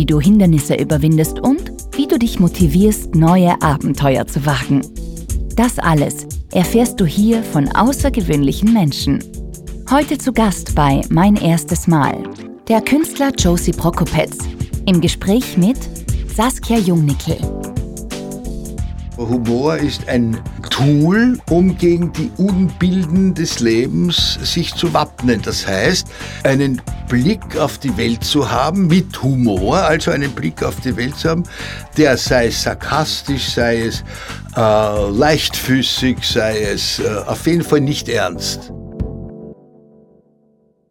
wie du Hindernisse überwindest und wie du dich motivierst, neue Abenteuer zu wagen. Das alles erfährst du hier von außergewöhnlichen Menschen. Heute zu Gast bei Mein erstes Mal, der Künstler Josie Prokopetz, im Gespräch mit Saskia Jungnickel. Humor ist ein Tool, um gegen die Unbilden des Lebens sich zu wappnen. Das heißt, einen Blick auf die Welt zu haben mit Humor, also einen Blick auf die Welt zu haben, der sei es sarkastisch, sei es äh, leichtfüßig, sei es äh, auf jeden Fall nicht ernst.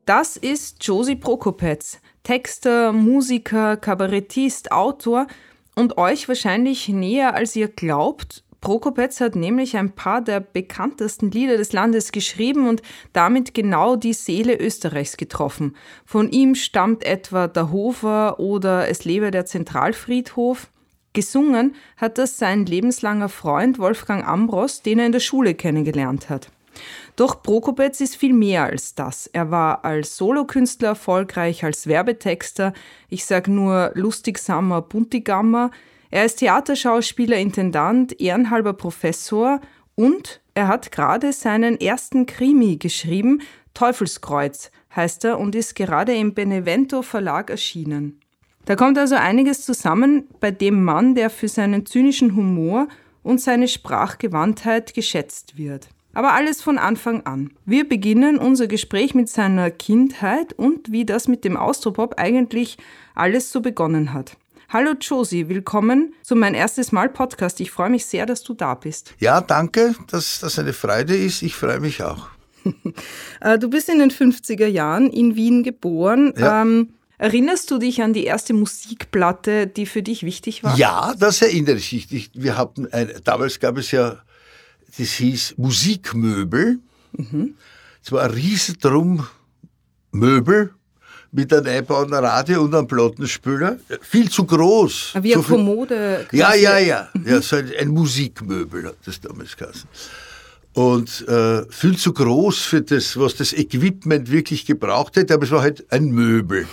Das ist Josie Prokopetz, Texter, Musiker, Kabarettist, Autor und euch wahrscheinlich näher als ihr glaubt. Prokopetz hat nämlich ein paar der bekanntesten Lieder des Landes geschrieben und damit genau die Seele Österreichs getroffen. Von ihm stammt etwa Der Hofer oder Es lebe der Zentralfriedhof. Gesungen hat das sein lebenslanger Freund Wolfgang Ambros, den er in der Schule kennengelernt hat. Doch Prokopetz ist viel mehr als das. Er war als Solokünstler erfolgreich, als Werbetexter, ich sag nur Lustigsammer Buntigammer, er ist Theaterschauspieler, Intendant, ehrenhalber Professor und er hat gerade seinen ersten Krimi geschrieben, Teufelskreuz heißt er und ist gerade im Benevento Verlag erschienen. Da kommt also einiges zusammen bei dem Mann, der für seinen zynischen Humor und seine Sprachgewandtheit geschätzt wird. Aber alles von Anfang an. Wir beginnen unser Gespräch mit seiner Kindheit und wie das mit dem Austropop eigentlich alles so begonnen hat. Hallo Josie, willkommen zu mein erstes Mal Podcast. Ich freue mich sehr, dass du da bist. Ja, danke, dass das eine Freude ist. Ich freue mich auch. Äh, du bist in den 50er Jahren in Wien geboren. Ja. Ähm, erinnerst du dich an die erste Musikplatte, die für dich wichtig war? Ja, das erinnere ich mich. Wir hatten ein, damals gab es ja, das hieß Musikmöbel. Mhm. Es war ein Riesendrum Möbel mit einem einbauten Radio und einem Plattenspieler. Viel zu groß. Wie eine Kommode. Ja, ja, ja. Mhm. ja so ein, ein, Musikmöbel hat das damals geheißen. Und äh, viel zu groß für das, was das Equipment wirklich gebraucht hätte, aber es war halt ein Möbel.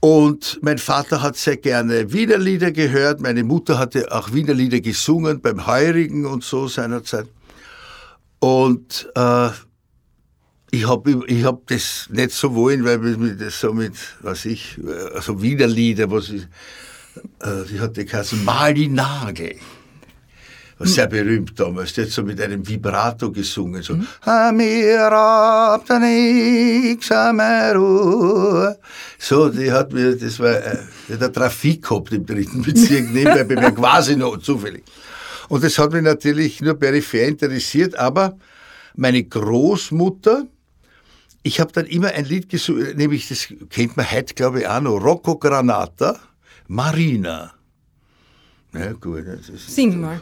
Und mein Vater hat sehr gerne Wiener Lieder gehört, meine Mutter hatte auch Wiener Lieder gesungen beim Heurigen und so seinerzeit. Und äh, ich habe ich hab das nicht so wollen, weil mir das so mit, was ich, also Widerlieder, was ich, äh, die hatte geheißen Mali War sehr berühmt damals, der hat so mit einem Vibrato gesungen, so, so, die hat mir, das war, äh, der Trafik gehabt im dritten Bezirk, nebenbei bei mir quasi noch zufällig. Und das hat mich natürlich nur peripher interessiert, aber meine Großmutter, ich habe dann immer ein Lied gesucht, nämlich das kennt man heute, glaube ich, auch noch, Rocco Granata, Marina. Ja, gut. Das ist Sing mal.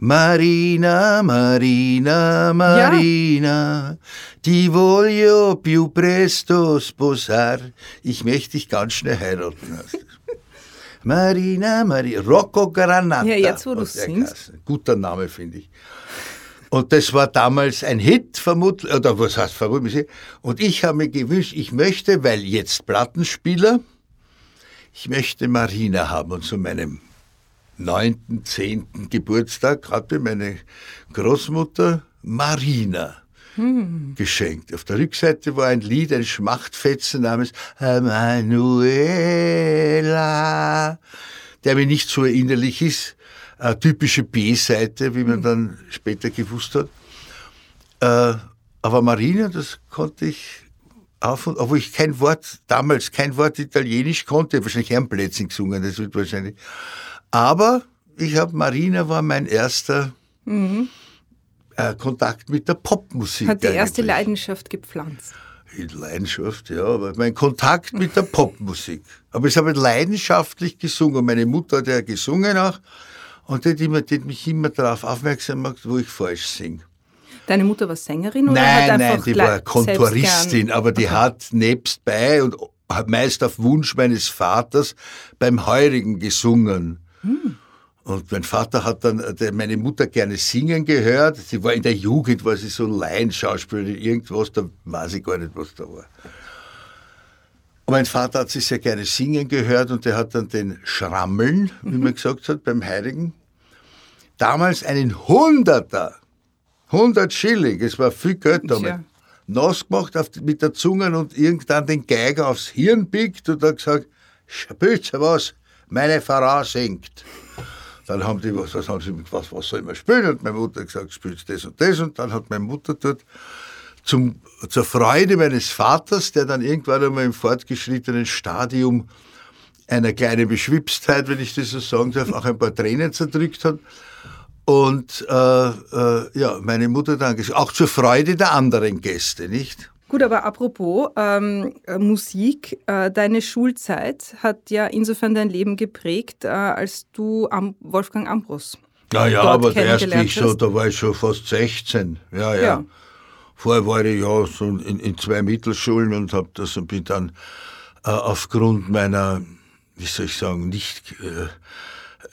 Marina, Marina, Marina, ja. ti voglio più presto sposar. Ich möchte dich ganz schnell heiraten. Marina, Marina, Rocco Granata. Ja, jetzt wo du singst. Guter Name, finde ich. Und das war damals ein Hit, vermutlich, oder was heißt vermutlich. Und ich habe mir gewünscht, ich möchte, weil jetzt Plattenspieler, ich möchte Marina haben. Und zu meinem neunten, zehnten Geburtstag hatte meine Großmutter Marina hm. geschenkt. Auf der Rückseite war ein Lied, ein Schmachtfetzen namens Emanuela, der mir nicht so erinnerlich ist eine typische B-Seite, wie man dann später gewusst hat. Äh, aber Marina, das konnte ich auf und, obwohl ich kein Wort, damals kein Wort Italienisch konnte, wahrscheinlich Herrenplätzchen gesungen, das wird wahrscheinlich. Aber ich habe, Marina war mein erster mhm. äh, Kontakt mit der Popmusik. Hat die erste Leidenschaft gepflanzt. In Leidenschaft, ja, aber mein Kontakt mit der Popmusik. Aber ich habe leidenschaftlich gesungen. Meine Mutter hat ja gesungen auch und die hat, immer, die hat mich immer darauf aufmerksam gemacht, wo ich falsch singe. Deine Mutter war Sängerin oder nein, hat Nein, die war Kontoristin, aber die okay. hat nebstbei und meist auf Wunsch meines Vaters beim Heurigen gesungen. Hm. Und mein Vater hat dann meine Mutter gerne singen gehört. Sie war in der Jugend, war sie so Laienschauspielerin, irgendwas, da weiß ich gar nicht, was da war. Und mein Vater hat sie sehr gerne singen gehört und der hat dann den Schrammeln, wie mhm. man gesagt hat, beim Heiligen, damals einen Hunderter, 100 Schilling, es war viel Geld damit, ja. nass gemacht auf, mit der Zunge und irgendwann den Geiger aufs Hirn biegt und hat gesagt, spielt was, meine Frau singt. Dann haben die, was, was haben sie was, was soll man spielen? Und meine Mutter hat gesagt, spielt das und das. Und dann hat meine Mutter dort zum, zur Freude meines Vaters, der dann irgendwann einmal im fortgeschrittenen Stadium einer kleinen Beschwipstheit, wenn ich das so sagen darf, auch ein paar Tränen zerdrückt hat. Und äh, äh, ja, meine Mutter dann gesagt, auch zur Freude der anderen Gäste, nicht? Gut, aber apropos ähm, äh, Musik, äh, deine Schulzeit hat ja insofern dein Leben geprägt, äh, als du Am Wolfgang Ambros. Ja, ja, aber erst ich so, da war ich schon fast 16. Ja, ja. ja. Vorher war ich ja so in, in zwei Mittelschulen und habe das und bin dann äh, aufgrund meiner, wie soll ich sagen, nicht, äh,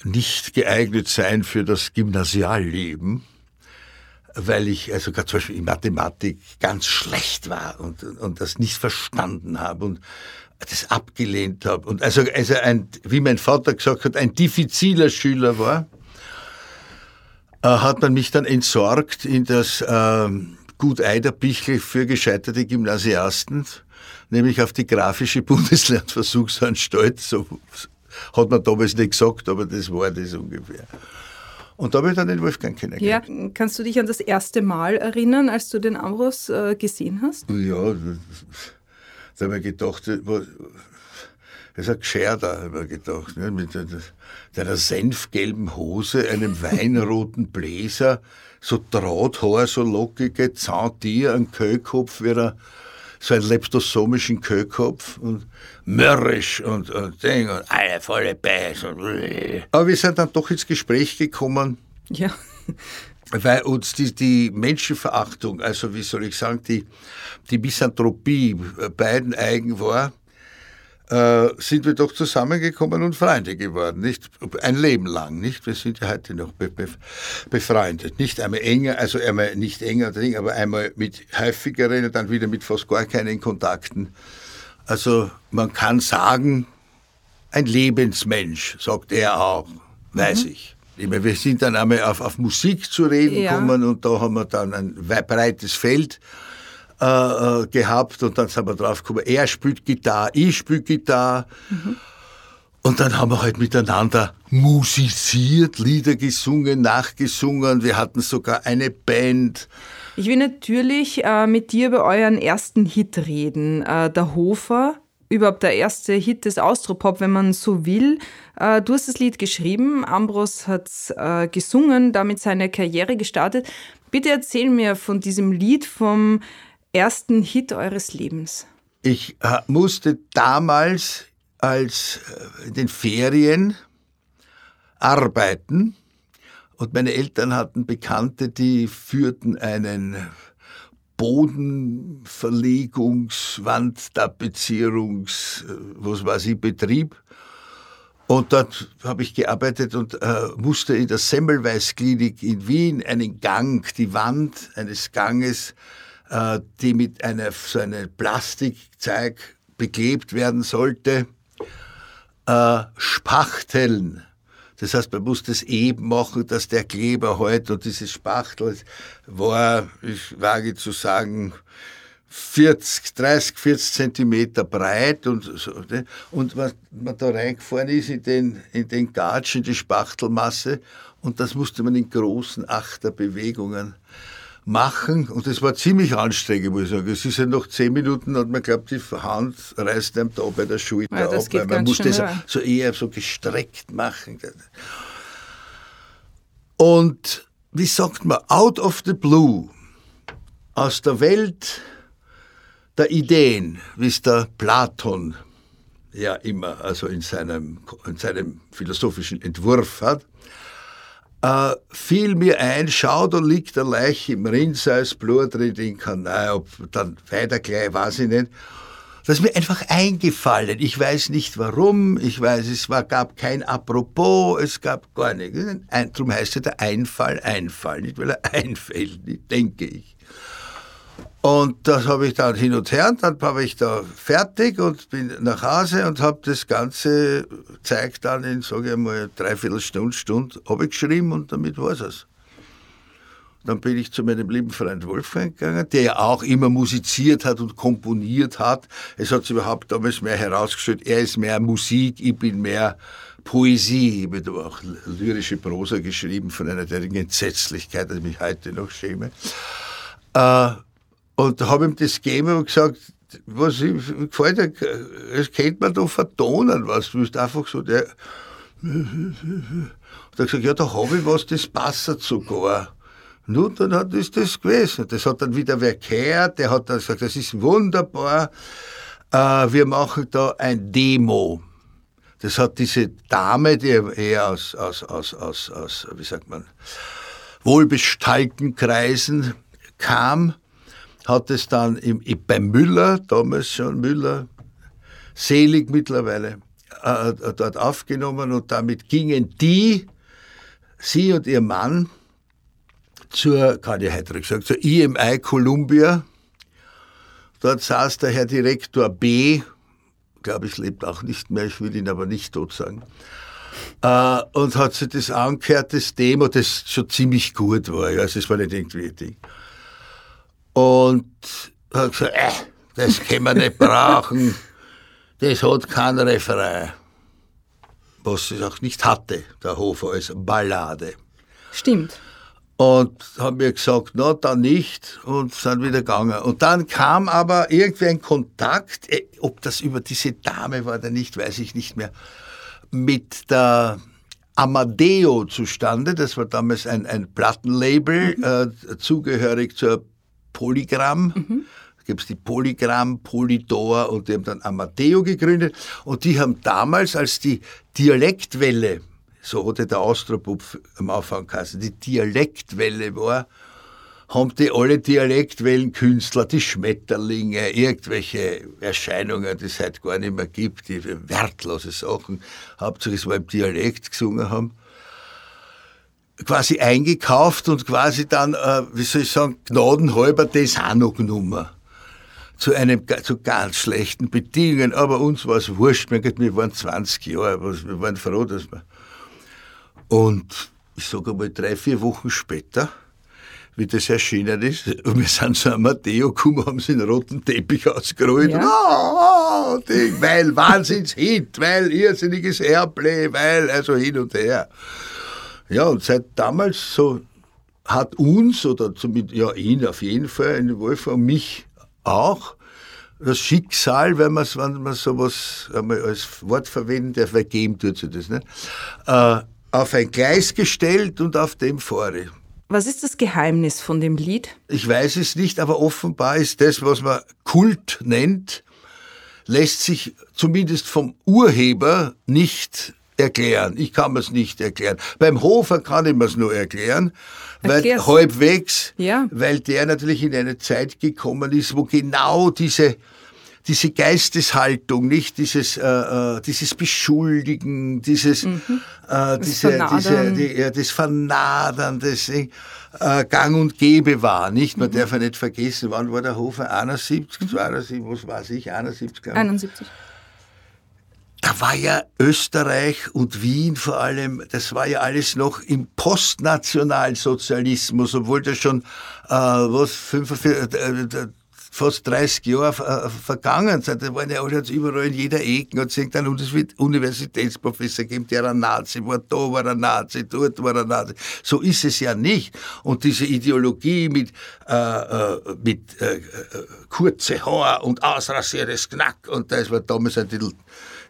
nicht geeignet sein für das Gymnasialleben weil ich also gerade zum Beispiel in Mathematik ganz schlecht war und, und das nicht verstanden habe und das abgelehnt habe. Und also, also ein, wie mein Vater gesagt hat, ein diffiziler Schüler war, äh, hat man mich dann entsorgt in das äh, Gut Eiderbichl für gescheiterte Gymnasiasten, nämlich auf die grafische Bundeslernversuchsanstalt. So hat man damals nicht gesagt, aber das war das ungefähr. Und da habe ich dann den Wolfgang kennengelernt. Ja, kannst du dich an das erste Mal erinnern, als du den Ambros äh, gesehen hast? Ja, da habe ich gedacht, das ist ein Gescherder, habe ich gedacht, ne, mit einer senfgelben Hose, einem weinroten Bläser, so Drahthaar, so lockige Zahntier, ein Köhlkopf, wie er so einen leptosomischen Köhlkopf und mürrisch und, und Ding und alle volle Beiß. Und Aber wir sind dann doch ins Gespräch gekommen. Ja. Weil uns die, die Menschenverachtung, also wie soll ich sagen, die, die Misanthropie beiden eigen war äh, sind wir doch zusammengekommen und Freunde geworden, nicht ein Leben lang, nicht? Wir sind ja heute noch be be befreundet, nicht einmal enger, also einmal nicht enger, aber einmal mit häufigeren und dann wieder mit fast gar keinen Kontakten. Also man kann sagen, ein Lebensmensch, sagt er auch, weiß mhm. ich. Wir sind dann einmal auf, auf Musik zu reden ja. gekommen und da haben wir dann ein breites Feld äh, äh, gehabt und dann sind wir drauf gekommen, er spielt Gitarre, ich spiele Gitarre. Mhm. Und dann haben wir halt miteinander musiziert, Lieder gesungen, nachgesungen. Wir hatten sogar eine Band. Ich will natürlich äh, mit dir über euren ersten Hit reden. Äh, der Hofer, überhaupt der erste Hit des Austropop, wenn man so will. Äh, du hast das Lied geschrieben, Ambros hat äh, gesungen, damit seine Karriere gestartet. Bitte erzähl mir von diesem Lied, vom ersten Hit eures Lebens? Ich äh, musste damals als äh, in den Ferien arbeiten und meine Eltern hatten Bekannte, die führten einen Bodenverlegungs-, Wandtapezierungs-, äh, was weiß ich, Betrieb. Und dort habe ich gearbeitet und äh, musste in der Semmelweis-Klinik in Wien einen Gang, die Wand eines Ganges die mit einer so einem Plastikzeug beklebt werden sollte, äh, spachteln. Das heißt, man muss das eben machen, dass der Kleber halt und dieses Spachtel war, ich wage zu sagen, 40, 30, 40 Zentimeter breit und so. Ne? Und was man da reingefahren ist in den, in den Gatsch, in die Spachtelmasse, und das musste man in großen Achterbewegungen machen und das war ziemlich anstrengend, muss ich sagen. Es ist ja noch zehn Minuten und man glaubt, die Hand reißt einem da bei der Schulter ja, ab, weil man muss das so eher so gestreckt machen. Und wie sagt man, out of the blue, aus der Welt der Ideen, wie es der Platon ja immer also in seinem, in seinem philosophischen Entwurf hat, äh, fiel mir ein, schau, da liegt der Leiche im Rinnseiß, Blut drin in Kanal, ob dann weiter gleich, weiß ich nicht. Das ist mir einfach eingefallen. Ich weiß nicht warum, ich weiß, es war, gab kein Apropos, es gab gar nichts. Ein, darum heißt es der Einfall Einfall, nicht weil er einfällt, denke ich. Und das habe ich dann hin und her und dann habe ich da fertig und bin nach Hause und habe das ganze Zeug dann in, sage ich mal, dreiviertel Stunde, Stunde abgeschrieben und damit war es. Dann bin ich zu meinem lieben Freund Wolfgang gegangen, der ja auch immer musiziert hat und komponiert hat. Es hat sich überhaupt damals mehr herausgestellt, er ist mehr Musik, ich bin mehr Poesie. Ich habe auch lyrische Prosa geschrieben von einer derartigen Entsetzlichkeit, dass ich mich heute noch schäme. Äh, und habe ihm das gegeben und gesagt, was gefällt dir, das könnte man da vertonen, was du bist einfach so der. Und er hat gesagt, ja, da habe ich was, das passt sogar. Nun, dann hat, ist das gewesen. Das hat dann wieder wer gehört, der hat dann gesagt, das ist wunderbar, äh, wir machen da ein Demo. Das hat diese Dame, die eher aus, aus, aus, aus, aus wie sagt man, wohlbestallten Kreisen kam, hat es dann im, bei Müller, damals schon Müller, selig mittlerweile, äh, äh, dort aufgenommen und damit gingen die, sie und ihr Mann, zur, kann ich heute gesagt, zur IMI Columbia. Dort saß der Herr Direktor B, glaube ich, lebt auch nicht mehr, ich will ihn aber nicht tot sagen, äh, und hat sich das angehört, das Demo, das schon ziemlich gut war, also es war nicht irgendwie ein Ding. Und hat gesagt, äh, das können wir nicht brauchen, das hat kein Referain. Was es auch nicht hatte, der Hofer als Ballade. Stimmt. Und haben mir gesagt, na, dann nicht und sind wieder gegangen. Und dann kam aber irgendwie ein Kontakt, äh, ob das über diese Dame war oder nicht, weiß ich nicht mehr, mit der Amadeo zustande. Das war damals ein, ein Plattenlabel, mhm. äh, zugehörig zur Polygram. Mhm. Da gibt es die Polygram, Polydor und die haben dann Amadeo gegründet. Und die haben damals, als die Dialektwelle, so hatte der Austropupf am Anfang geheißen, die Dialektwelle war, haben die alle Dialektwellenkünstler, die Schmetterlinge, irgendwelche Erscheinungen, die es heute gar nicht mehr gibt, die wertlose Sachen, hauptsächlich so im Dialekt gesungen haben, quasi eingekauft und quasi dann, äh, wie soll ich sagen, gnadenhalber das auch noch genommen. Zu einem, zu ganz schlechten Bedingungen, aber uns war es wurscht, wir waren 20 Jahre, wir waren froh, dass wir. Und ich sage einmal drei, vier Wochen später, wie das erschienen ist, und wir sind zu Amadeo gekommen, haben sie einen roten Teppich ausgerollt, ja. oh, oh, Ding, weil Wahnsinnshit, weil irrsinniges Airplay, weil, also hin und her. Ja, und seit damals so hat uns, oder zumindest ja ihn auf jeden Fall, in Wolfgang, mich auch, das Schicksal, wenn man wenn man sowas einmal als Wort verwenden darf, vergeben tut sich das, nicht? Äh, auf ein Gleis gestellt und auf dem fahre. Was ist das Geheimnis von dem Lied? Ich weiß es nicht, aber offenbar ist das, was man Kult nennt, lässt sich zumindest vom Urheber nicht erklären. Ich kann es nicht erklären. Beim Hofer kann ich es nur erklären, weil halbwegs, ja. weil der natürlich in eine Zeit gekommen ist, wo genau diese diese Geisteshaltung, nicht dieses äh, äh dieses Beschuldigen, dieses mhm. äh, diese, diese die, ja, das Vernadern, das äh, Gang und Gäbe war, nicht? Man mhm. darf ja nicht vergessen, wann war der Hofer? 71, 72, was weiß ich, 71? 71 da war ja Österreich und Wien vor allem, das war ja alles noch im Postnationalsozialismus, obwohl das schon, äh, was, 45, äh, äh, fast 30 Jahre äh, vergangen sind. Da waren ja alle jetzt überall in jeder Ecke und es irgendein Universitätsprofessor gegeben, der ein Nazi war, da war ein Nazi, dort war ein Nazi. So ist es ja nicht. Und diese Ideologie mit, äh, äh mit äh, kurze Haar und ausrasiertes Knack und das war damals ein bisschen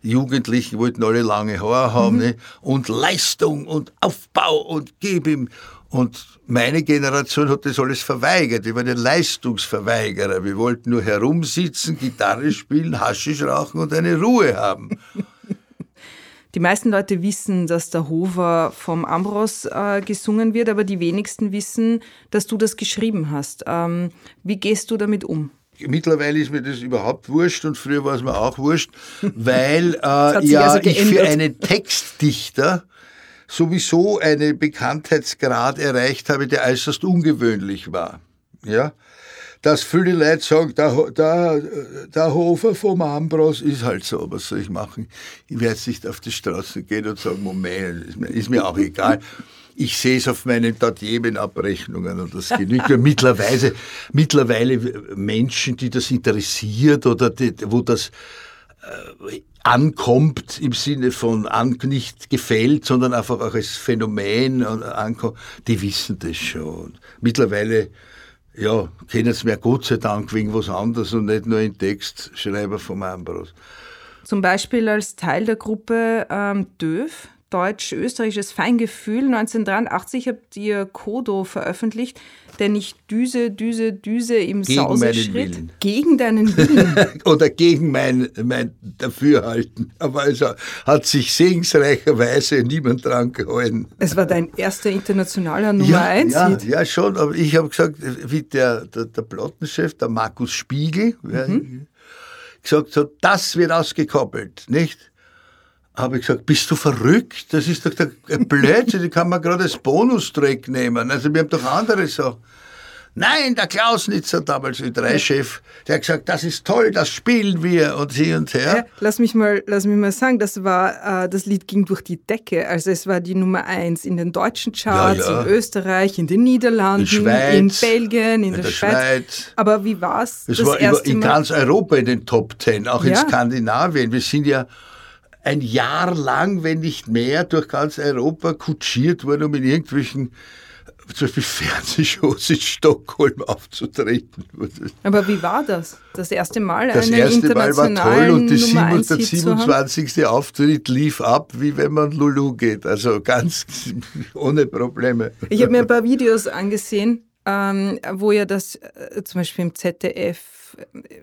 Jugendlichen wollten alle lange Haare haben, mhm. ne? und Leistung und Aufbau und gib ihm. Und meine Generation hat das alles verweigert. Wir waren ja Leistungsverweigerer. Wir wollten nur herumsitzen, Gitarre spielen, Haschisch rauchen und eine Ruhe haben. Die meisten Leute wissen, dass der Hofer vom Ambros äh, gesungen wird, aber die wenigsten wissen, dass du das geschrieben hast. Ähm, wie gehst du damit um? Mittlerweile ist mir das überhaupt wurscht und früher war es mir auch wurscht, weil äh, ja, also ich für einen Textdichter sowieso einen Bekanntheitsgrad erreicht habe, der äußerst ungewöhnlich war. Ja? Dass viele Leute sagen, der, der, der Hofer vom Ambros ist halt so, was soll ich machen? Ich werde jetzt nicht auf die Straße gehen und sagen, Moment, ist mir, ist mir auch egal. Ich sehe es auf meinen Tatjemen-Abrechnungen und das genügt. mittlerweile, mittlerweile Menschen, die das interessiert oder die, wo das äh, ankommt im Sinne von an, nicht gefällt, sondern einfach auch als Phänomen ankommt, die wissen das schon. Mittlerweile ja, kennen es mir Gott sei Dank wegen was anderes und nicht nur in Textschreiber vom Ambros. Zum Beispiel als Teil der Gruppe ähm, DÖF, Deutsch-Österreichisches Feingefühl. 1983 habt ihr Kodo veröffentlicht, der nicht Düse, Düse, Düse im gegen Sauseschritt. Willen. Gegen deinen Willen. Oder gegen mein, mein Dafürhalten. Aber also hat sich segensreicherweise niemand dran gehalten. Es war dein erster internationaler Nummer 1 ja, ja, ja, schon, aber ich habe gesagt, wie der, der, der Plattenchef, der Markus Spiegel, mhm. gesagt hat, das wird ausgekoppelt, nicht? Habe ich gesagt, bist du verrückt? Das ist doch der Blödsinn, die kann man gerade als Bonustrack nehmen. Also wir haben doch andere so. Nein, der Klausnitzer damals, wie drei Chef, der hat gesagt, das ist toll, das spielen wir und hier und her. Ja, lass mich mal, lass mich mal sagen, das war, äh, das Lied ging durch die Decke. Also es war die Nummer eins in den deutschen Charts, ja, ja. in Österreich, in den Niederlanden, in, Schweiz, in Belgien, in, in der, der Schweiz. Schweiz. Aber wie war's? Es war in ganz Europa in den Top Ten, auch in Skandinavien. Wir sind ja ein Jahr lang, wenn nicht mehr, durch ganz Europa kutschiert worden, um in irgendwelchen zum Beispiel Fernsehshows in Stockholm aufzutreten. Aber wie war das? Das erste Mal Das erste Mal war toll und die 7, der 27. Auftritt lief ab, wie wenn man Lulu geht. Also ganz ohne Probleme. Ich habe mir ein paar Videos angesehen, ähm, wo ihr das äh, zum Beispiel im ZDF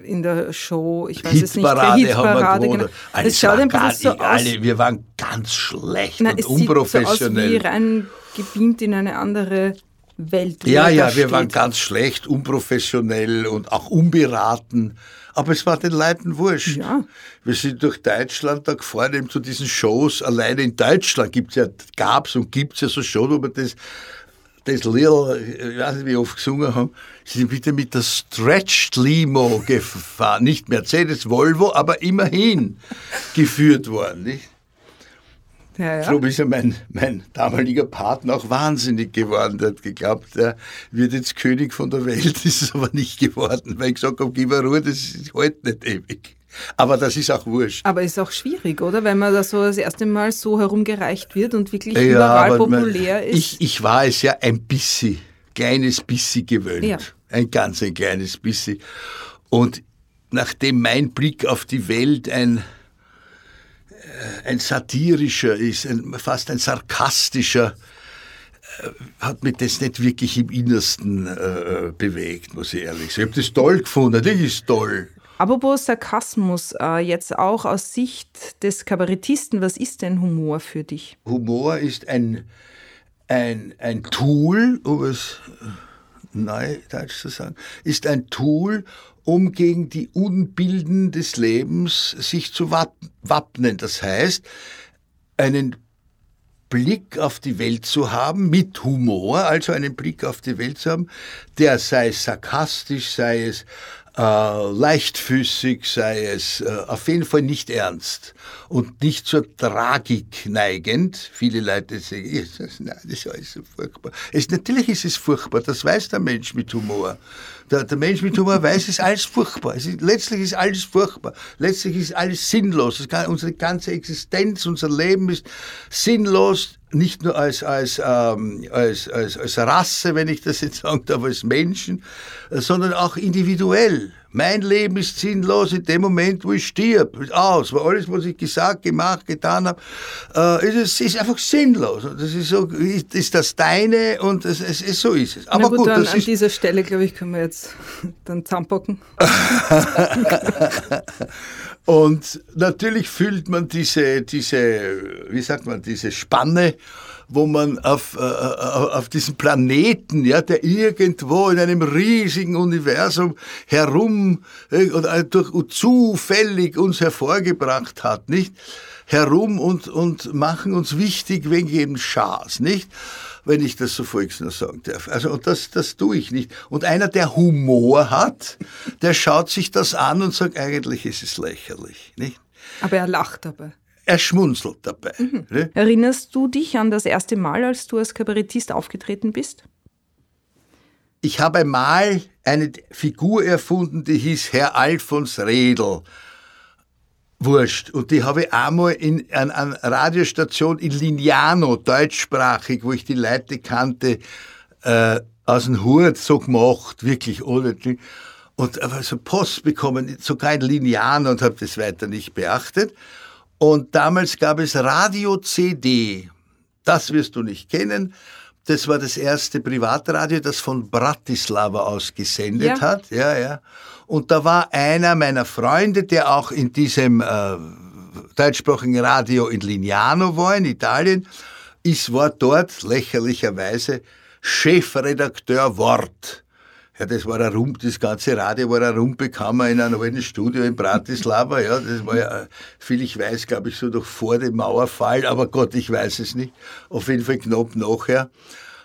in der Show, ich weiß es nicht, der Hitparade, genau. Es schaut ein bisschen so aus. Alle, wir waren ganz schlecht Nein, und es unprofessionell. Sieht so aus wie reingebeamt in eine andere Welt. Ja, ja, wir steht. waren ganz schlecht, unprofessionell und auch unberaten. Aber es war den Leuten wurscht. Ja. Wir sind durch Deutschland da gefahren, eben zu diesen Shows. Alleine in Deutschland gibt's ja, gab's und gibt's ja so Shows, wo man das das Little, ich weiß nicht, wie oft gesungen haben, sie sind bitte mit der Stretched Limo gefahren. Nicht Mercedes, Volvo, aber immerhin geführt worden. Nicht? Ja, ja. Darum ist ja mein, mein damaliger Partner auch wahnsinnig geworden. Der hat geglaubt, er wird jetzt König von der Welt, ist es aber nicht geworden, weil ich gesagt habe, gib mir Ruhe, das hält nicht ewig. Aber das ist auch wurscht. Aber ist auch schwierig, oder? Wenn man da so das erste Mal so herumgereicht wird und wirklich ja, überall populär man, ist. Ich, ich war es ja ein bisschen, kleines bisschen gewöhnt. Ja. Ein ganz ein kleines bisschen. Und nachdem mein Blick auf die Welt ein, äh, ein satirischer ist, ein, fast ein sarkastischer, äh, hat mich das nicht wirklich im Innersten äh, bewegt, muss ich ehrlich sagen. Ich habe das toll gefunden, das ist toll. Apropos Sarkasmus, äh, jetzt auch aus Sicht des Kabarettisten, was ist denn Humor für dich? Humor ist ein, ein, ein Tool, um es neudeutsch zu sagen, ist ein Tool, um gegen die Unbilden des Lebens sich zu wappnen. Das heißt, einen Blick auf die Welt zu haben, mit Humor, also einen Blick auf die Welt zu haben, der sei sarkastisch, sei es leichtfüßig, sei es äh, auf jeden Fall nicht ernst und nicht zur Tragik neigend. Viele Leute sagen, nein, das ist alles so furchtbar. Es, natürlich ist es furchtbar, das weiß der Mensch mit Humor. Der, der Mensch mit Humor weiß, es ist alles furchtbar. Ist, letztlich ist alles furchtbar. Letztlich ist alles sinnlos. Kann, unsere ganze Existenz, unser Leben ist sinnlos, nicht nur als, als, ähm, als, als, als Rasse, wenn ich das jetzt sagen darf, als Menschen, sondern auch individuell. Mein Leben ist sinnlos in dem Moment, wo ich stirb. Aus. Weil alles, was ich gesagt, gemacht, getan habe, äh, ist, ist einfach sinnlos. Das ist so, ist, ist das deine und es, es, es, so ist es. Aber gut, gut an, an dieser Stelle, glaube ich, können wir jetzt dann zusammenpacken. und natürlich fühlt man diese, diese, wie sagt man, diese Spanne wo man auf, äh, äh, auf diesem Planeten, ja, der irgendwo in einem riesigen Universum herum äh, oder durch zufällig uns hervorgebracht hat, nicht? Herum und, und machen uns wichtig wegen jedem Schaß, nicht? wenn ich das so volksnah sagen darf. Also, und das, das tue ich nicht. Und einer, der Humor hat, der schaut sich das an und sagt, eigentlich ist es lächerlich, nicht? Aber er lacht dabei er schmunzelt dabei. Mhm. Ne? Erinnerst du dich an das erste Mal, als du als Kabarettist aufgetreten bist? Ich habe einmal eine Figur erfunden, die hieß Herr Alfons Redl. Wurscht. Und die habe ich einmal in einer an Radiostation in Lignano, deutschsprachig, wo ich die Leute kannte, äh, aus dem Hut so gemacht, wirklich ohne. Und aber so Post bekommen, sogar in Lignano und habe das weiter nicht beachtet. Und damals gab es Radio CD. Das wirst du nicht kennen. Das war das erste Privatradio, das von Bratislava aus gesendet ja. hat. Ja, ja. Und da war einer meiner Freunde, der auch in diesem äh, deutschsprachigen Radio in Lignano war, in Italien. Ich war dort lächerlicherweise Chefredakteur Wort. Ja, das war ein Rum, das ganze Radio war ein Rumpekammer in einem alten Studio in Bratislava. Ja, das war ja, viel ich weiß, glaube ich, so noch vor dem Mauerfall, aber Gott, ich weiß es nicht. Auf jeden Fall knapp nachher,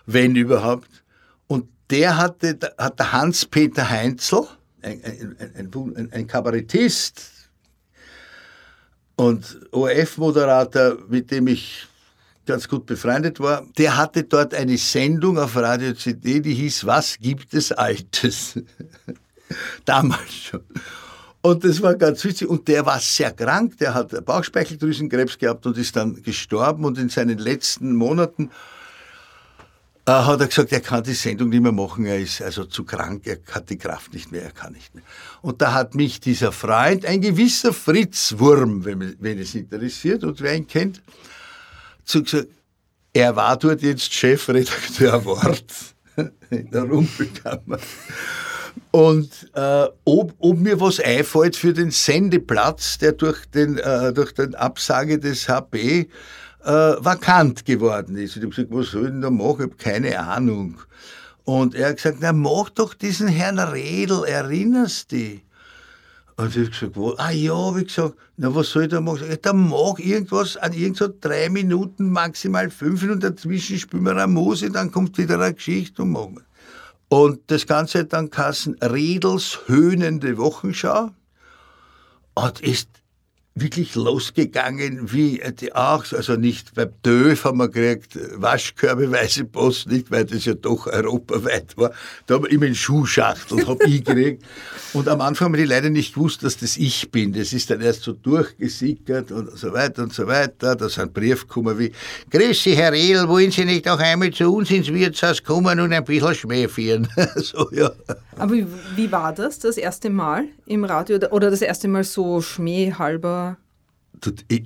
wenn überhaupt. Und der hatte, hat der Hans-Peter Heinzel, ein, ein, ein, ein Kabarettist und ORF-Moderator, mit dem ich ganz gut befreundet war, der hatte dort eine Sendung auf Radio CD, die hieß Was gibt es Altes? Damals schon. Und das war ganz witzig. Und der war sehr krank, der hat Bauchspeicheldrüsenkrebs gehabt und ist dann gestorben. Und in seinen letzten Monaten äh, hat er gesagt, er kann die Sendung nicht mehr machen, er ist also zu krank, er hat die Kraft nicht mehr, er kann nicht mehr. Und da hat mich dieser Freund, ein gewisser Fritz Wurm, wenn, wenn es interessiert und wer ihn kennt, zu gesagt, er war dort jetzt Chefredakteur Wort in der Rumpelkammer. Und äh, ob, ob mir was einfällt für den Sendeplatz, der durch den, äh, durch den Absage des HB äh, vakant geworden ist. Ich habe gesagt, was soll ich denn da machen? Ich habe keine Ahnung. Und er hat gesagt, na mach doch diesen Herrn Redl, erinnerst dich? Und ich gesagt, wo? ah ja, ich gesagt, na was soll ich da machen? Ja, da mach irgendwas an irgend so drei Minuten, maximal fünf Minuten, dazwischen spielen wir eine Musik, dann kommt wieder eine Geschichte und machen. Und das Ganze hat dann Kassen Redels höhnende Wochenschau und ist wirklich losgegangen, wie die auch, also nicht beim Döf haben wir gekriegt, waschkörbeweise Post, nicht, weil das ja doch europaweit war. Da haben wir immer einen Schuhschachtel, hab ich gekriegt. Und am Anfang haben die leider nicht gewusst, dass das ich bin. Das ist dann erst so durchgesickert und so weiter und so weiter. Da sind Brief gekommen wie, Grüß Sie, Herr Ehl, wollen Sie nicht auch einmal zu uns ins Wirtshaus kommen und ein bisschen Schmäh führen? so, ja. Aber wie war das, das erste Mal im Radio oder das erste Mal so schmähhalber?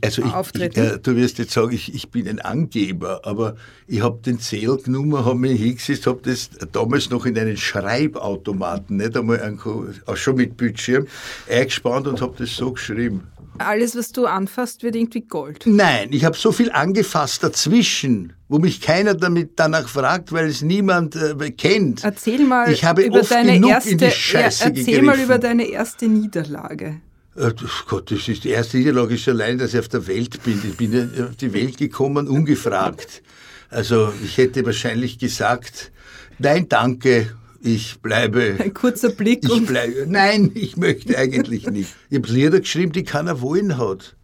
Also ich, ich, äh, du wirst jetzt sagen, ich, ich bin ein Angeber, aber ich habe den Zähl genommen, habe mich hingesetzt, habe das damals noch in einen Schreibautomaten, nicht einmal auch schon mit Bildschirm, eingespannt und habe das so geschrieben. Alles, was du anfasst, wird irgendwie Gold. Nein, ich habe so viel angefasst dazwischen, wo mich keiner damit danach fragt, weil es niemand äh, kennt. Erzähl mal ich habe über oft deine genug erste, in die Scheiße ja, Erzähl gegriffen. mal über deine erste Niederlage. Äh, Gott, das ist die erste Niederlage ist allein, dass ich auf der Welt bin. Ich bin auf die Welt gekommen, ungefragt. Also ich hätte wahrscheinlich gesagt, nein, danke, ich bleibe. Ein kurzer Blick. Ich bleibe, nein, ich möchte eigentlich nicht. Ich habe Lieder geschrieben, die keiner wollen hat.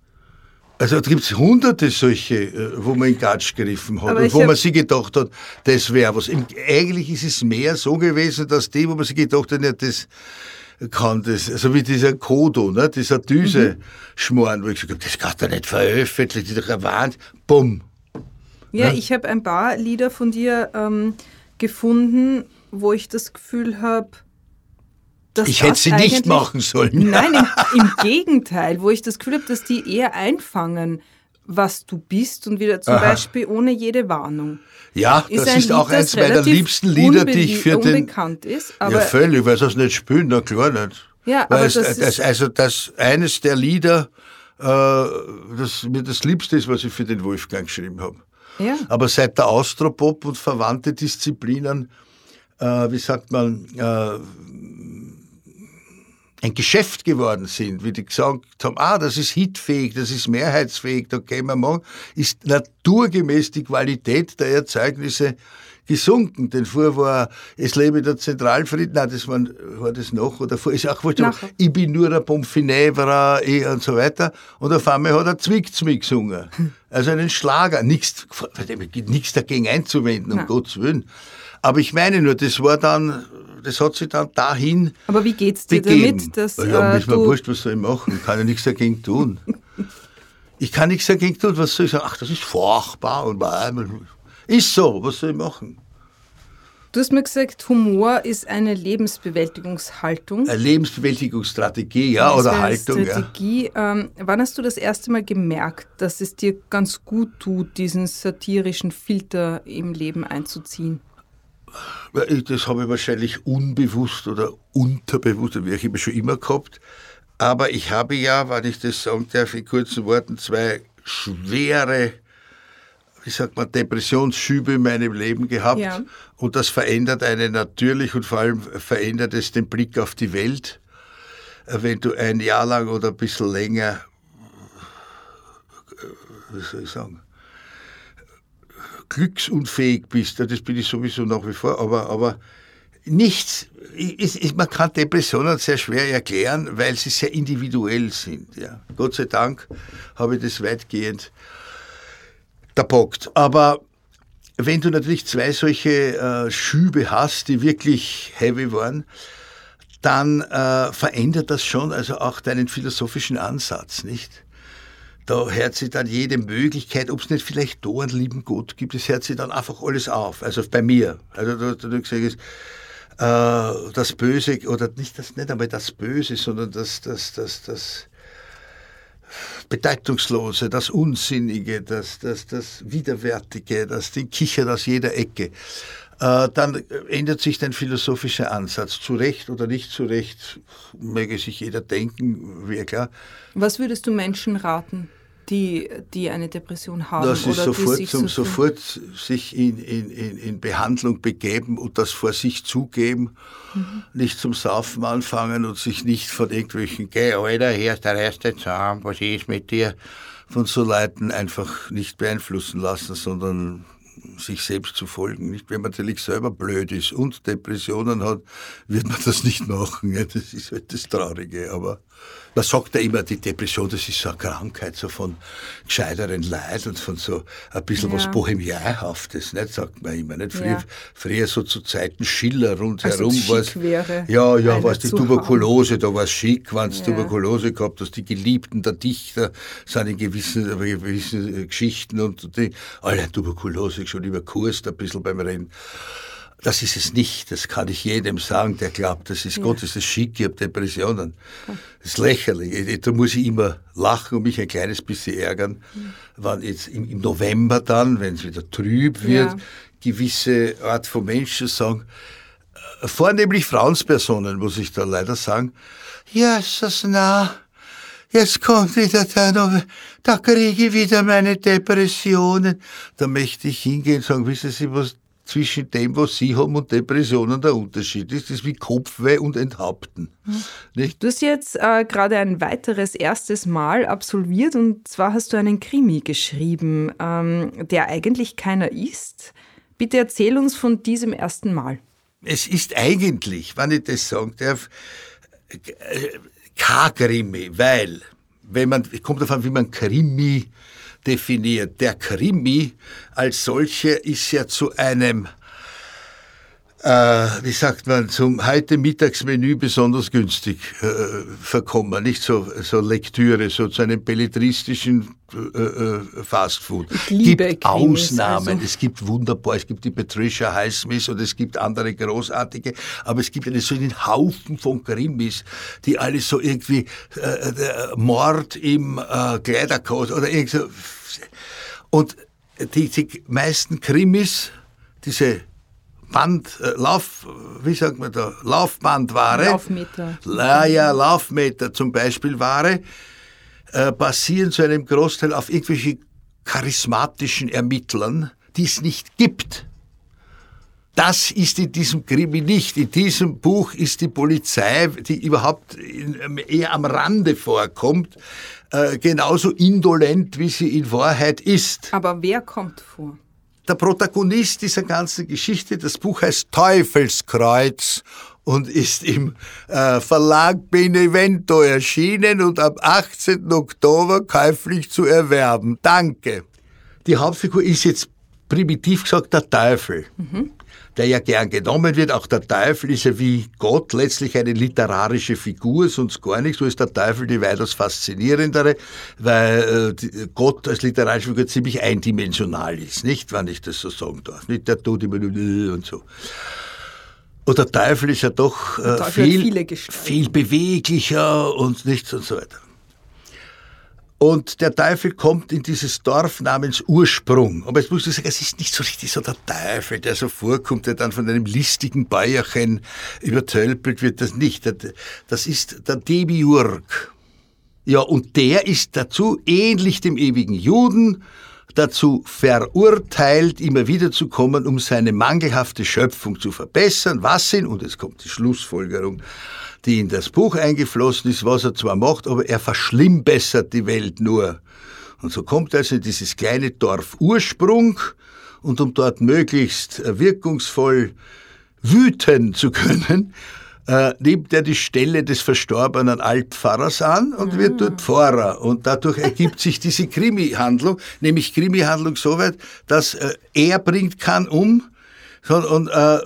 Also da gibt es hunderte solche, äh, wo man in Gatsch gegriffen hat und wo man sich gedacht hat, das wäre was. Eigentlich ist es mehr so gewesen, dass die, wo man sich gedacht hat, ja, das kann das, also wie dieser Kodo, ne, dieser Düse-Schmoren, mhm. wo ich gesagt habe, das kannst du nicht veröffentlichen, das ist doch ein Wahnsinn. Bumm. Ja, ne? ich habe ein paar Lieder von dir ähm, gefunden, wo ich das Gefühl habe, dass ich hätte sie nicht machen sollen. Nein, im, im Gegenteil, wo ich das Gefühl habe, dass die eher einfangen, was du bist und wieder zum Aha. Beispiel ohne jede Warnung. Ja, ist das ist Lied, auch eins meiner liebsten Lieder, die ich für den... ist. Ja, völlig, weil sie das nicht spielen, na klar nicht. Ja, weil aber es, das, das Also das eines der Lieder, äh, das mir das Liebste ist, was ich für den Wolfgang geschrieben habe. Ja. Aber seit der Austropop und verwandte Disziplinen, äh, wie sagt man, äh, ein Geschäft geworden sind, wie die gesagt haben, ah, das ist hitfähig, das ist mehrheitsfähig, da können wir machen, ist naturgemäß die Qualität der Erzeugnisse gesunken. Denn vorher war es lebe der Zentralfried, nein, das war, war das noch, oder vor, ist auch wurscht, ich bin nur ein Pomfinevra eh, und so weiter. Und auf einmal hat er Zwick-Zwick gesungen. Also einen Schlager. Nichts, nichts dagegen einzuwenden, um nein. Gottes Willen. Aber ich meine nur, das war dann das hat sich dann dahin Aber wie geht's dir begeben. damit? Dass, ja, äh, ist mir wurscht, was soll ich machen? Ich kann ja nichts dagegen tun. ich kann nichts dagegen tun, was soll ich sagen? Ach, das ist furchtbar und ist so, was soll ich machen? Du hast mir gesagt, Humor ist eine Lebensbewältigungshaltung. Eine Lebensbewältigungsstrategie, ja, oder eine Haltung. Strategie. Ja. Ähm, wann hast du das erste Mal gemerkt, dass es dir ganz gut tut, diesen satirischen Filter im Leben einzuziehen? Das habe ich wahrscheinlich unbewusst oder unterbewusst, wie ich immer schon immer gehabt. Aber ich habe ja, wenn ich das sagen darf, in kurzen Worten zwei schwere, wie sagt man, Depressionsschübe in meinem Leben gehabt. Ja. Und das verändert einen natürlich und vor allem verändert es den Blick auf die Welt. Wenn du ein Jahr lang oder ein bisschen länger, wie soll ich sagen, glücksunfähig bist, das bin ich sowieso nach wie vor, aber, aber nichts, ist, ist, man kann Depressionen sehr schwer erklären, weil sie sehr individuell sind. Ja. Gott sei Dank habe ich das weitgehend verbockt. Aber wenn du natürlich zwei solche äh, Schübe hast, die wirklich heavy waren, dann äh, verändert das schon also auch deinen philosophischen Ansatz, nicht? Da hört sich dann jede Möglichkeit, ob es nicht vielleicht da einen lieben Gott gibt, es hört sich dann einfach alles auf. Also bei mir. Also da, da, da gesagt ist, äh, das Böse, oder nicht das, nicht einmal das Böse, sondern das, das, das, das Bedeutungslose, das Unsinnige, das, das, das Widerwärtige, das den Kichern aus jeder Ecke. Äh, dann ändert sich dein philosophischer Ansatz. Zu Recht oder nicht zu Recht, möge sich jeder denken, wäre klar. Was würdest du Menschen raten? Die, die eine Depression haben. Das ist sofort, sich zum, so sofort sich in, in, in, Behandlung begeben und das vor sich zugeben, mhm. nicht zum Saufen anfangen und sich nicht von irgendwelchen, geh, Alter, hier ist der erste Zaun, was ist mit dir, von so Leuten einfach nicht beeinflussen lassen, sondern sich selbst zu folgen. Nicht, wenn man natürlich selber blöd ist und Depressionen hat, wird man das nicht machen. Das ist halt das Traurige. Aber man sagt ja immer, die Depression, das ist so eine Krankheit, so von gescheiteren Leid und von so ein bisschen ja. was Bohemianhaftes, nicht, sagt man immer. Nicht? Früher, ja. früher so zu Zeiten Schiller rundherum also war es. Ja, ja, was die Tuberkulose, haben. da war es schick, wenn es ja. Tuberkulose gehabt dass die Geliebten der Dichter sind in gewissen, gewissen Geschichten und die, alle Tuberkulose schon über Kurs ein bisschen beim Rennen. Das ist es nicht, das kann ich jedem sagen, der glaubt, das ist ja. Gott, das ist schick, ich habe Depressionen. Das ist lächerlich. Da muss ich immer lachen und mich ein kleines bisschen ärgern, mhm. wenn jetzt im, November dann, wenn es wieder trüb wird, ja. gewisse Art von Menschen sagen, äh, vornehmlich Frauenspersonen, muss ich da leider sagen, ja, ist das nah, jetzt kommt wieder der November, da kriege ich wieder meine Depressionen. Da möchte ich hingehen und sagen, wissen Sie was, zwischen dem, was Sie haben und Depressionen der Unterschied ist. Das ist wie Kopfweh und Enthaupten. Mhm. Nicht? Du hast jetzt äh, gerade ein weiteres erstes Mal absolviert und zwar hast du einen Krimi geschrieben, ähm, der eigentlich keiner ist. Bitte erzähl uns von diesem ersten Mal. Es ist eigentlich, wenn ich das sagen darf, äh, kein Krimi, weil, wenn man, kommt davon, wie man Krimi definiert. Der Krimi als solcher ist ja zu einem äh, wie sagt man, zum heute Mittagsmenü besonders günstig äh, verkommen. Nicht so, so Lektüre, so zu einem belletristischen äh, äh Fastfood. Liebe gibt Krimis, Ausnahmen. Also. Es gibt wunderbar, es gibt die Patricia Highsmith und es gibt andere großartige, aber es gibt einen so einen Haufen von Krimis, die alle so irgendwie äh, Mord im äh, Kleidercode oder irgendwie so. Und die, die meisten Krimis, diese Band, äh, Lauf, wie sagt man da, Laufbandware. Laufmeter. Ja, ja, Laufmeter zum Beispiel Ware, äh, basieren zu einem Großteil auf irgendwelche charismatischen Ermittlern, die es nicht gibt. Das ist in diesem Krimi nicht. In diesem Buch ist die Polizei, die überhaupt eher am Rande vorkommt, äh, genauso indolent, wie sie in Wahrheit ist. Aber wer kommt vor? Der Protagonist dieser ganzen Geschichte, das Buch heißt Teufelskreuz und ist im äh, Verlag Benevento erschienen und am 18. Oktober käuflich zu erwerben. Danke. Die Hauptfigur ist jetzt primitiv gesagt der Teufel. Mhm der ja gern genommen wird. Auch der Teufel ist ja wie Gott letztlich eine literarische Figur, sonst gar nicht. So ist der Teufel die weitaus faszinierendere, weil äh, Gott als literarische Figur ziemlich eindimensional ist, nicht, wenn ich das so sagen darf. Nicht der tut immer und so. Und der Teufel ist ja doch äh, viel, viel beweglicher und nichts und so weiter. Und der Teufel kommt in dieses Dorf namens Ursprung. Aber jetzt muss ich sagen, es ist nicht so richtig so der Teufel, der so vorkommt, der dann von einem listigen Bayerchen übertölpelt wird. Das nicht. Das ist der Demiurg. Ja, und der ist dazu, ähnlich dem ewigen Juden, dazu verurteilt, immer wieder zu kommen, um seine mangelhafte Schöpfung zu verbessern. Was sind, und jetzt kommt die Schlussfolgerung, die in das Buch eingeflossen ist, was er zwar macht, aber er verschlimmbessert die Welt nur. Und so kommt er also in dieses kleine Dorf Ursprung und um dort möglichst wirkungsvoll wüten zu können, äh, nimmt er die Stelle des verstorbenen Altpfarrers an und ah. wird dort Pfarrer. Und dadurch ergibt sich diese Krimi-Handlung, nämlich Krimi-Handlung soweit, dass äh, er bringt kann um, und äh,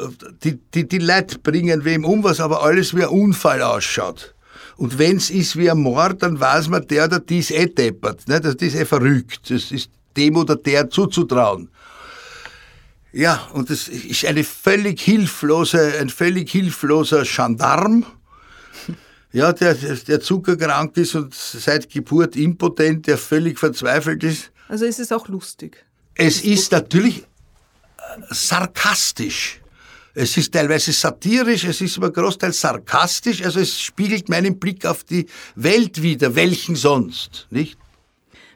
die, die, die Leute bringen wem um, was aber alles wie ein Unfall ausschaut. Und wenn's ist wie ein Mord, dann weiß man, der oder die ist eh deppert. Ne? Das ist eh verrückt. Das ist dem oder der zuzutrauen. Ja, und das ist eine völlig hilflose, ein völlig hilfloser Gendarm, ja, der, der zuckerkrank ist und seit Geburt impotent, der völlig verzweifelt ist. Also ist es auch lustig. Es ist natürlich sarkastisch. Es ist teilweise satirisch, es ist aber großteils sarkastisch, also es spiegelt meinen Blick auf die Welt wider, welchen sonst, nicht?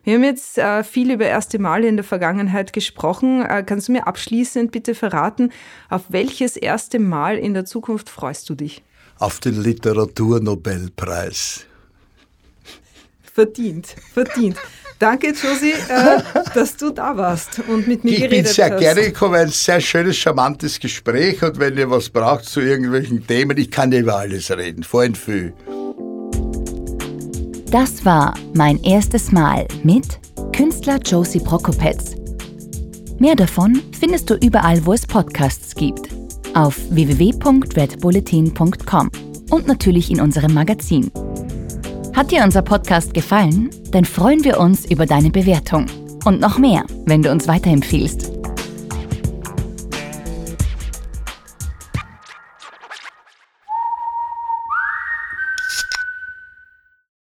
Wir haben jetzt äh, viel über erste Male in der Vergangenheit gesprochen. Äh, kannst du mir abschließend bitte verraten, auf welches erste Mal in der Zukunft freust du dich? Auf den Literaturnobelpreis. Verdient, verdient. Danke, Josi, äh, dass du da warst und mit mir ich geredet hast. Ich bin sehr hast. gerne gekommen, ein sehr schönes, charmantes Gespräch und wenn ihr was braucht zu irgendwelchen Themen, ich kann über alles reden, vorhin viel. Das war mein erstes Mal mit Künstler Josie Prokopetz. Mehr davon findest du überall, wo es Podcasts gibt. Auf www.redbulletin.com und natürlich in unserem Magazin. Hat dir unser Podcast gefallen? Dann freuen wir uns über deine Bewertung. Und noch mehr, wenn du uns weiterempfiehlst.